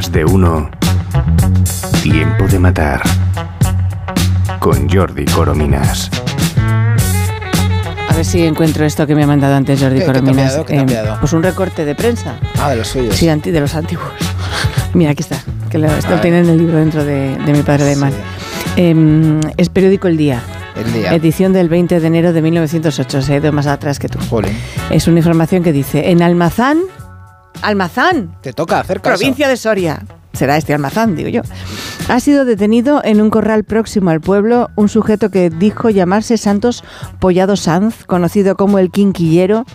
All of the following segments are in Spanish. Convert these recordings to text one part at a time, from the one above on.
Más de uno. Tiempo de matar. Con Jordi Corominas. A ver si encuentro esto que me ha mandado antes Jordi ¿Qué- qué te ha Corominas. ¿Qué Eh, enviado? pues un recorte de prensa. Ah, de los suyos. Sí, anti- de los antiguos. Mira, aquí está. Que lo, esto lo tiene en el libro dentro de, de mi padre alemán. Em, es periódico El Día. El día. Edición del 20 de enero de 1908. Se ha ido más atrás que tú. Jolín. Es una información que dice: En Almazán. Almazán. Te toca hacer caso. Provincia de Soria. Será este almazán, digo yo. Ha sido detenido en un corral próximo al pueblo un sujeto que dijo llamarse Santos Pollado Sanz, conocido como el Quinquillero,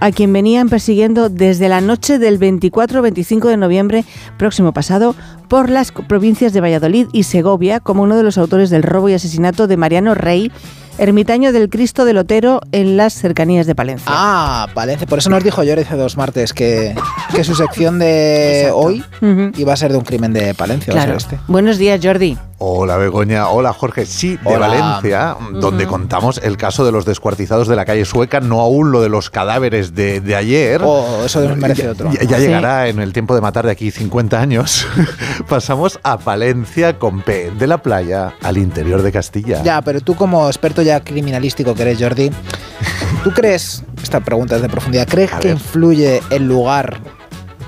a quien venían persiguiendo desde la noche del 24-25 de noviembre próximo pasado por las provincias de Valladolid y Segovia como uno de los autores del robo y asesinato de Mariano Rey, ermitaño del Cristo del Otero en las cercanías de Palencia. Ah, Valencia. Por eso nos dijo Jordi hace dos martes que, que su sección de hoy iba a ser de un crimen de Palencia. va a ser Claro. este. Buenos días, Jordi. Hola Begoña, hola Jorge, sí, de Hola. Valencia, donde contamos el caso de los descuartizados de la calle Sueca, no aún lo de los cadáveres de, de ayer. Oh, eso merece Ya- otro. Ya, ya Sí. llegará en el tiempo de matar de aquí 50 años. Pasamos a Valencia con P, de la playa al interior de Castilla. Ya, pero tú como experto ya criminalístico que eres, Jordi, ¿tú crees, esta pregunta es de profundidad, ¿crees A que ver. influye el lugar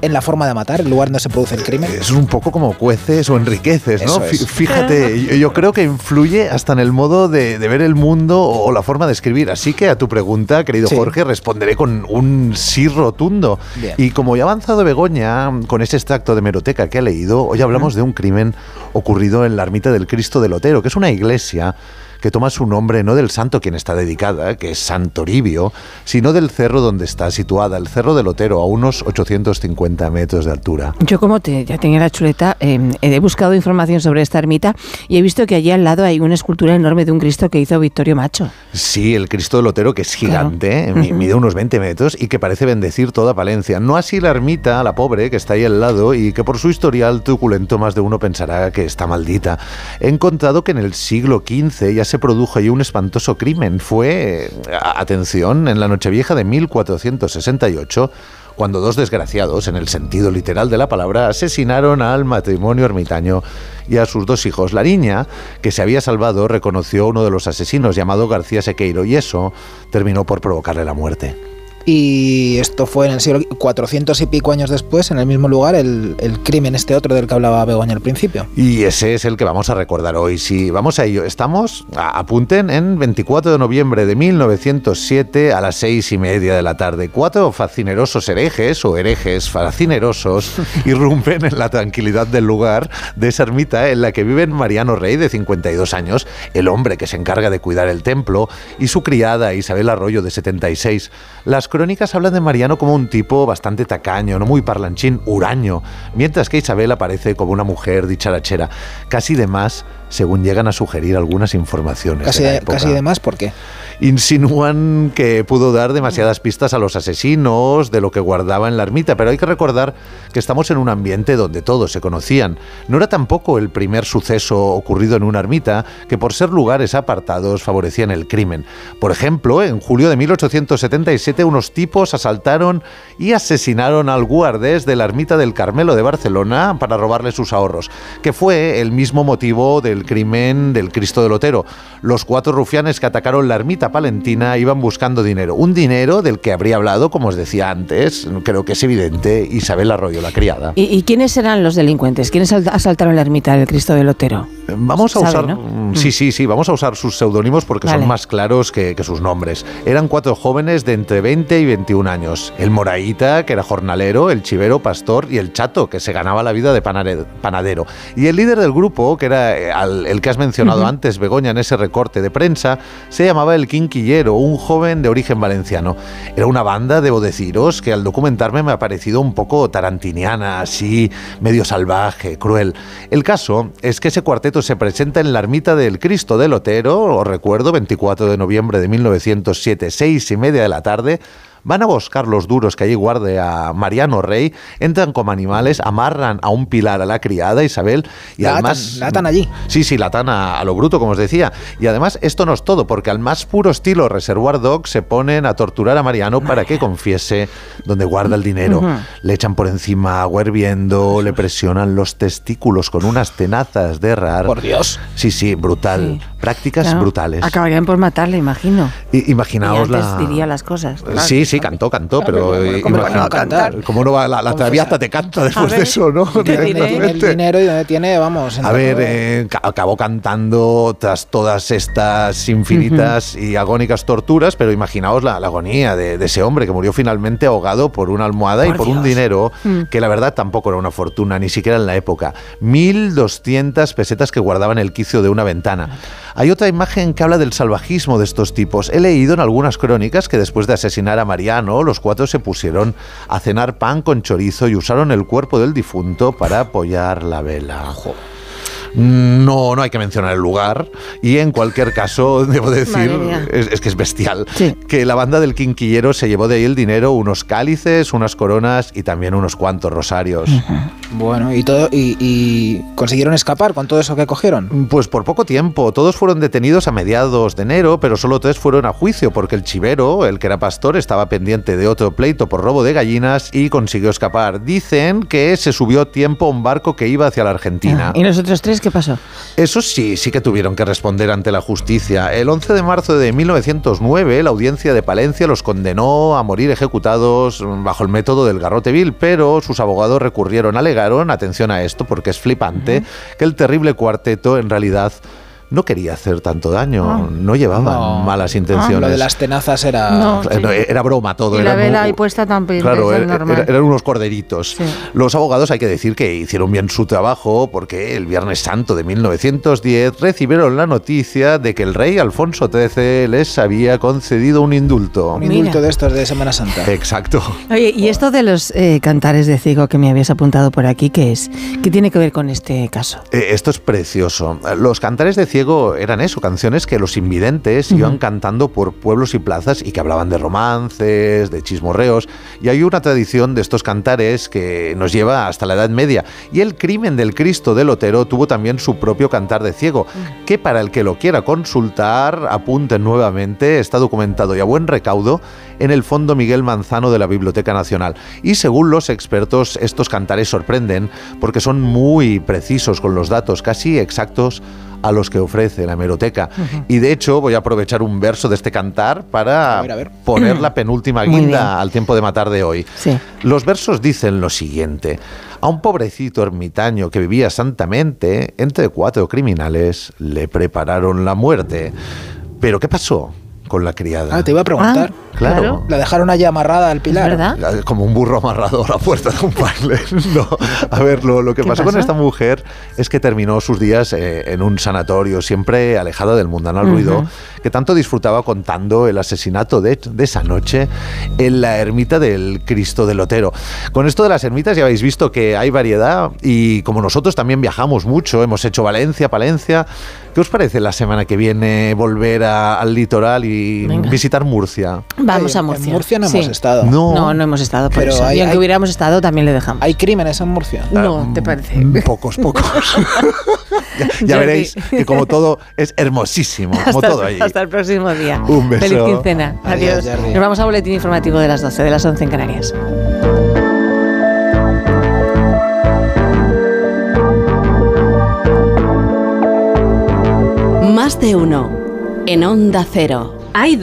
en la forma de matar, el lugar donde se produce el crimen? Es un poco como cueces o enriqueces, ¿no? Fíjate, yo, yo creo que influye hasta en el modo de, de ver el mundo o la forma de escribir. Así que a tu pregunta, querido Sí. Jorge, responderé con un sí rotundo. Bien. Y como ya ha avanzado Begoña con ese extracto de meroteca que ha leído, hoy hablamos de un crimen ocurrido en la ermita del Cristo del Otero, que es una iglesia que toma su nombre no del santo quien está dedicada, que es Santo Toribio, sino del cerro donde está situada, el Cerro del Otero, a unos 850 metros de altura. Yo como te, ya tenía la chuleta, eh, he buscado información sobre esta ermita y he visto que allí al lado hay una escultura enorme de un Cristo que hizo Victorio Macho. Sí, el Cristo del Otero, que es gigante, Claro. mi- mide unos 20 metros y que parece bendecir toda Palencia. No así la ermita, la pobre, que está ahí al lado y que por su historial truculento más de uno pensará que está maldita. He encontrado que en el siglo XV ya se produjo allí un espantoso crimen. Fue, eh, atención, en la Nochevieja de 1468 cuando dos desgraciados, en el sentido literal de la palabra, asesinaron al matrimonio ermitaño y a sus dos hijos. La niña, que se había salvado, reconoció a uno de los asesinos llamado García Sequeiro y eso terminó por provocarle la muerte. Y esto fue en el siglo 400 y pico años después, en el mismo lugar, el, el crimen este otro del que hablaba Begoña al principio. Y ese es el que vamos a recordar hoy. Sí, vamos a ello. Estamos, a- apunten, en 24 de noviembre de 1907 a las seis y media de la tarde. Cuatro fascinerosos herejes o herejes fascinerosos irrumpen en la tranquilidad del lugar de esa ermita en la que viven Mariano Rey, de 52 años, el hombre que se encarga de cuidar el templo, y su criada Isabel Arroyo, de 76. Las crónicas hablan de Mariano como un tipo bastante tacaño, no muy parlanchín, huraño, mientras que Isabel aparece como una mujer dicharachera, casi de más, según llegan a sugerir algunas informaciones. Casi, de casi de más, ¿por qué? Insinúan que pudo dar demasiadas pistas a los asesinos de lo que guardaba en la ermita, pero hay que recordar que estamos en un ambiente donde todos se conocían. No era tampoco el primer suceso ocurrido en una ermita que por ser lugares apartados favorecían el crimen. Por ejemplo, en julio de 1877 unos tipos asaltaron y asesinaron al guardés de la ermita del Carmelo de Barcelona para robarle sus ahorros, que fue el mismo motivo del crimen del Cristo del Otero. Los cuatro rufianes que atacaron la ermita palentina iban buscando dinero, un dinero del que habría hablado, como os decía antes, creo que es evidente, Isabel Arroyo, la criada. ¿Y, y quiénes eran los delincuentes? ¿Quiénes al- asaltaron la ermita del Cristo del Otero? Vamos a usar. ¿no? mm, Sí, sí, sí, vamos a usar sus seudónimos porque Vale. son más claros que, que sus nombres. Eran cuatro jóvenes de entre 20 y 21 años. El Moraíta, que era jornalero, el Chivero, pastor, y el Chato, que se ganaba la vida de panadero. Y el líder del grupo, que era eh, el que has mencionado antes, Begoña, en ese recorte de prensa, se llamaba el Quinquillero, un joven de origen valenciano. Era una banda, debo deciros, que al documentarme me ha parecido un poco tarantiniana, así, medio salvaje, cruel. El caso es que ese cuarteto se presenta en la ermita del Cristo del Otero, os recuerdo, 24 de noviembre de 1907, seis y media de la tarde, van a buscar los duros que allí guarde a Mariano Rey, entran como animales, amarran a un pilar a la criada Isabel y La atan, además... la atan allí. Sí, sí, la atan a, a lo bruto, como os decía. Y además esto no es todo, porque al más puro estilo Reservoir Dogs se ponen a torturar a Mariano para que confiese dónde guarda el dinero. Le echan por encima agua hirviendo, le presionan los testículos con unas tenazas de rar. Por Dios. Sí, sí, brutal. Sí. Prácticas Claro, brutales. Acabarían por matarle, imagino. I- imaginaos Y antes la... diría las cosas. claro. Sí, sí, cantó, cantó, pero Claro, eh, ¿cómo no imagina- va a cantar? ¿Cómo no va? La, la Traviata te canta después ver, de eso, ¿no? ¿qué ¿Dónde diré? tiene el dinero y dónde tiene, vamos. A ver, eh, ca- acabó cantando tras todas estas infinitas y agónicas torturas, pero imaginaos la, la agonía de, de ese hombre que murió finalmente ahogado por una almohada y Por un dinero que la verdad tampoco era una fortuna, ni siquiera en la época. 1.200 pesetas que guardaban el quicio de una ventana. Hay otra imagen que habla del salvajismo de estos tipos. He leído en algunas crónicas que después de asesinar a Mariano, los cuatro se pusieron a cenar pan con chorizo y usaron el cuerpo del difunto para apoyar la vela. No, no hay que mencionar el lugar. Y en cualquier caso, debo decir, es, es que es bestial, Sí. que la banda del Quinquillero se llevó de ahí el dinero, unos cálices, unas coronas y también unos cuantos rosarios. Bueno, y todo y, y consiguieron escapar con todo eso que cogieron. Pues por poco tiempo, todos fueron detenidos a mediados de enero, pero solo tres fueron a juicio porque el chivero, el que era pastor, estaba pendiente de otro pleito por robo de gallinas y consiguió escapar. Dicen que se subió a tiempo a un barco que iba hacia la Argentina. ¿Y los otros qué pasó? Eso sí, sí que tuvieron que responder ante la justicia. El 11 de marzo de 1909, la audiencia de Palencia los condenó a morir ejecutados bajo el método del garrote vil, pero sus abogados recurrieron, alegaron, atención a esto porque es flipante, que el terrible cuarteto en realidad no quería hacer tanto daño, Ah. no llevaban No. malas Lo intenciones. de las tenazas era. No. Eh, Sí. Era broma todo. Y la vela ahí puesta también, Claro, es era- normal. eran unos corderitos. Sí. Los abogados hay que decir que hicieron bien su trabajo porque el Viernes Santo de 1910 recibieron la noticia de que el rey Alfonso XIII les había concedido un indulto. Un Mira. indulto de estos de Semana Santa. Exacto. Oye, y esto de los eh, cantares de ciego que me habías apuntado por aquí, ¿qué es? ¿Qué tiene que ver con este caso? Eh, Esto es precioso. Los cantares de ciego eran eso, canciones que los invidentes iban cantando por pueblos y plazas y que hablaban de romances, de chismorreos. Y hay una tradición de estos cantares que nos lleva hasta la Edad Media. Y el crimen del Cristo de Lotero tuvo también su propio cantar de ciego, que para el que lo quiera consultar, apunten nuevamente, está documentado y a buen recaudo en el Fondo Miguel Manzano de la Biblioteca Nacional. Y según los expertos, estos cantares sorprenden porque son muy precisos con los datos, casi exactos a los que ofrece la hemeroteca. Y de hecho voy a aprovechar un verso de este cantar para A ver, a ver. poner la penúltima guinda al tiempo de matar de hoy. Sí. Los versos dicen lo siguiente. A un pobrecito ermitaño que vivía santamente, entre cuatro criminales le prepararon la muerte. Pero ¿qué pasó con la criada? Ah, te iba a preguntar. Ah, Claro. La dejaron allí amarrada al ¿Es pilar. verdad? Como un burro amarrado a la puerta de un baile. No. A ver, lo, lo que ¿Qué pasó con pasó? esta mujer es que terminó sus días eh, en un sanatorio, siempre alejada del mundanal ruido, que tanto disfrutaba contando el asesinato de, de esa noche en la ermita del Cristo del Lotero. Con esto de las ermitas ya habéis visto que hay variedad y como nosotros también viajamos mucho, hemos hecho Valencia, Palencia. ¿Qué os parece la semana que viene volver a- al litoral y Venga. visitar Murcia? Vamos a Murcia. En Murcia no Sí. hemos estado. No. No, no hemos estado por Pero eso. hay- y aunque hay- hubiéramos estado, también le dejamos. ¿Hay crímenes en Murcia? no, ¿te parece? Mm, Pocos, pocos. ya veréis que como todo es hermosísimo, como hasta, todo allí. hasta el próximo día. Un beso. Feliz quincena. Adiós, Adiós. Nos vamos a boletín informativo de las 12, de las 11 en Canarias. Más de uno. En Onda Cero. Hay